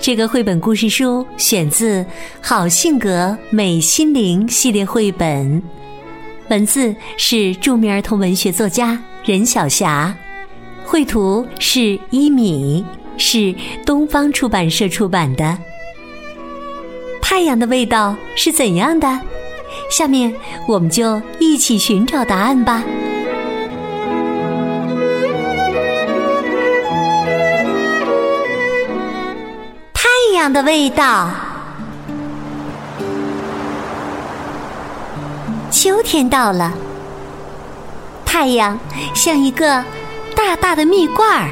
这个绘本故事书选自《好性格美心灵》系列绘本，文字是著名儿童文学作家。任晓霞，绘图是一米，是东方出版社出版的。太阳的味道是怎样的？下面我们就一起寻找答案吧。的味道，秋天到了。太阳像一个大大的蜜罐儿，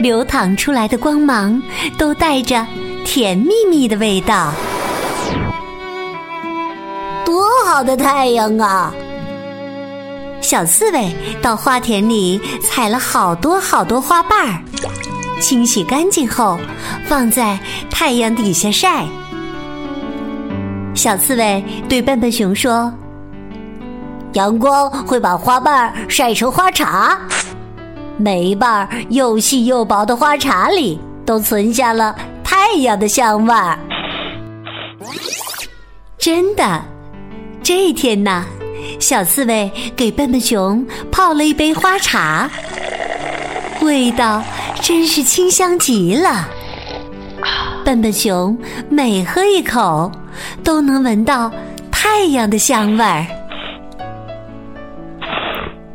流淌出来的光芒都带着甜蜜蜜的味道。多好的太阳啊！小刺猬到花田里采了好多好多花瓣儿，清洗干净后放在太阳底下晒。小刺猬对笨笨熊说。阳光会把花瓣晒成花茶，每一瓣又细又薄的花茶里都存下了太阳的香味儿。真的，这一天呢，小刺猬给笨笨熊泡了一杯花茶，味道真是清香极了。笨笨熊每喝一口，都能闻到太阳的香味儿。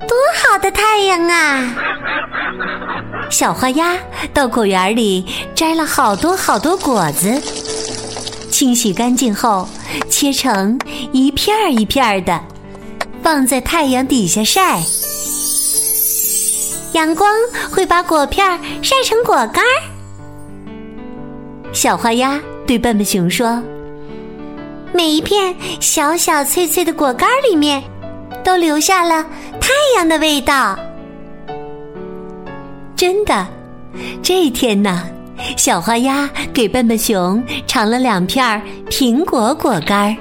多好的太阳啊！小花鸭到果园里摘了好多好多果子，清洗干净后切成一片儿一片儿的，放在太阳底下晒。阳光会把果片晒成果干儿。小花鸭对笨笨熊说：“每一片小小脆脆的果干里面，都留下了。”太阳的味道，真的。这一天呢，小花鸭给笨笨熊尝了两片苹果果干儿。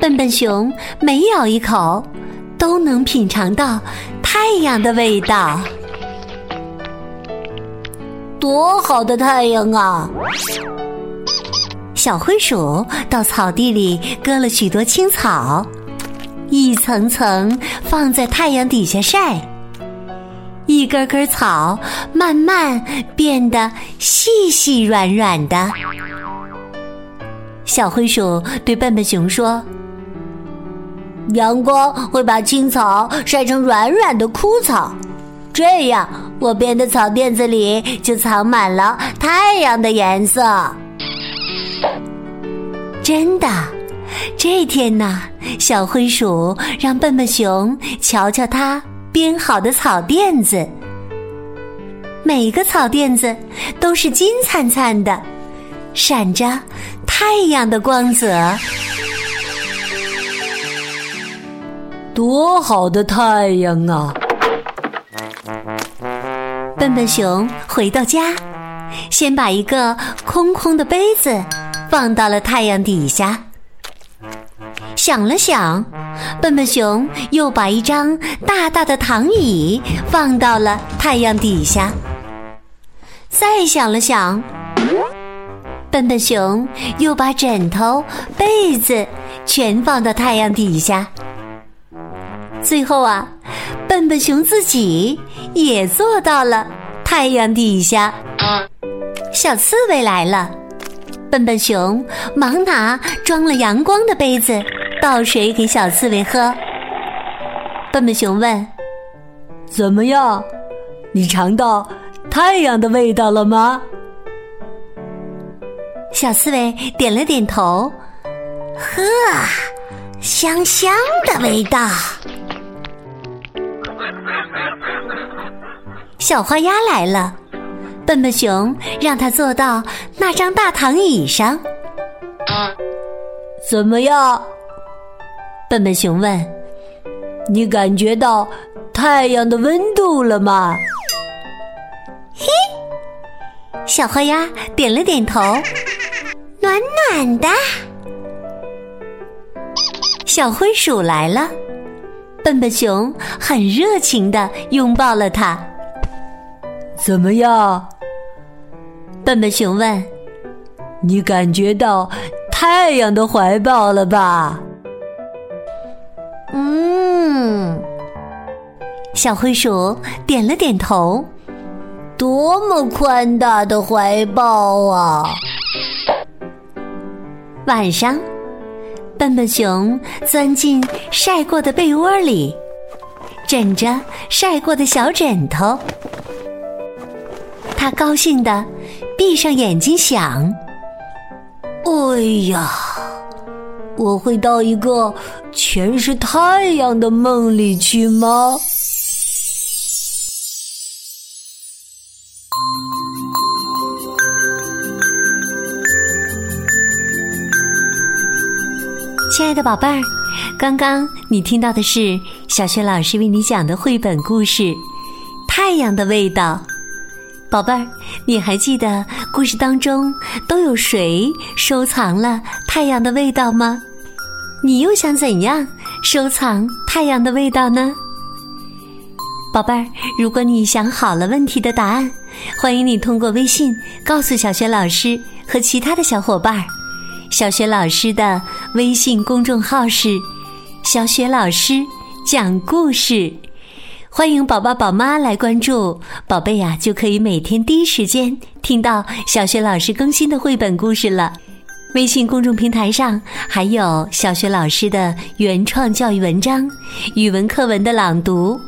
笨笨熊每咬一口，都能品尝到太阳的味道。多好的太阳啊！小灰鼠到草地里割了许多青草。一层层放在太阳底下晒，一根根草慢慢变得细细软软的。小灰鼠对笨笨熊说：“阳光会把青草晒成软软的枯草，这样我编的草垫子里就藏满了太阳的颜色。”真的。这天呢，小灰鼠让笨笨熊瞧瞧它编好的草垫子。每个草垫子都是金灿灿的，闪着太阳的光泽。多好的太阳啊！笨笨熊回到家，先把一个空空的杯子放到了太阳底下。想了想，笨笨熊又把一张大大的躺椅放到了太阳底下。再想了想，笨笨熊又把枕头、被子全放到太阳底下。最后啊，笨笨熊自己也坐到了太阳底下。小刺猬来了，笨笨熊忙拿装了阳光的杯子。倒水给小刺猬喝。笨笨熊问：“怎么样？你尝到太阳的味道了吗？”小刺猬点了点头：“呵，香香的味道。”小花鸭来了，笨笨熊让它坐到那张大躺椅上。怎么样？笨笨熊问：“你感觉到太阳的温度了吗？”嘿，小花鸭点了点头，暖暖的。小灰鼠来了，笨笨熊很热情的拥抱了它。怎么样？笨笨熊问：“你感觉到太阳的怀抱了吧？”嗯小灰鼠点了点头，多么宽大的怀抱啊！晚上，笨笨熊钻进晒过的被窝里，枕着晒过的小枕头，他高兴的闭上眼睛想：“哎呀，我会到一个全是太阳的梦里去吗？”亲爱的宝贝儿，刚刚你听到的是小学老师为你讲的绘本故事《太阳的味道》。宝贝儿，你还记得故事当中都有谁收藏了太阳的味道吗？你又想怎样收藏太阳的味道呢？宝贝儿，如果你想好了问题的答案，欢迎你通过微信告诉小学老师和其他的小伙伴儿。小雪老师的微信公众号是“小雪老师讲故事”，欢迎宝宝宝妈来关注，宝贝呀就可以每天第一时间听到小学老师更新的绘本故事了。微信公众平台上还有小学老师的原创教育文章、语文课文的朗读。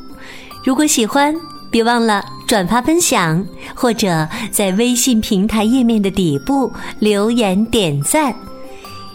如果喜欢，别忘了转发分享，或者在微信平台页面的底部留言点赞。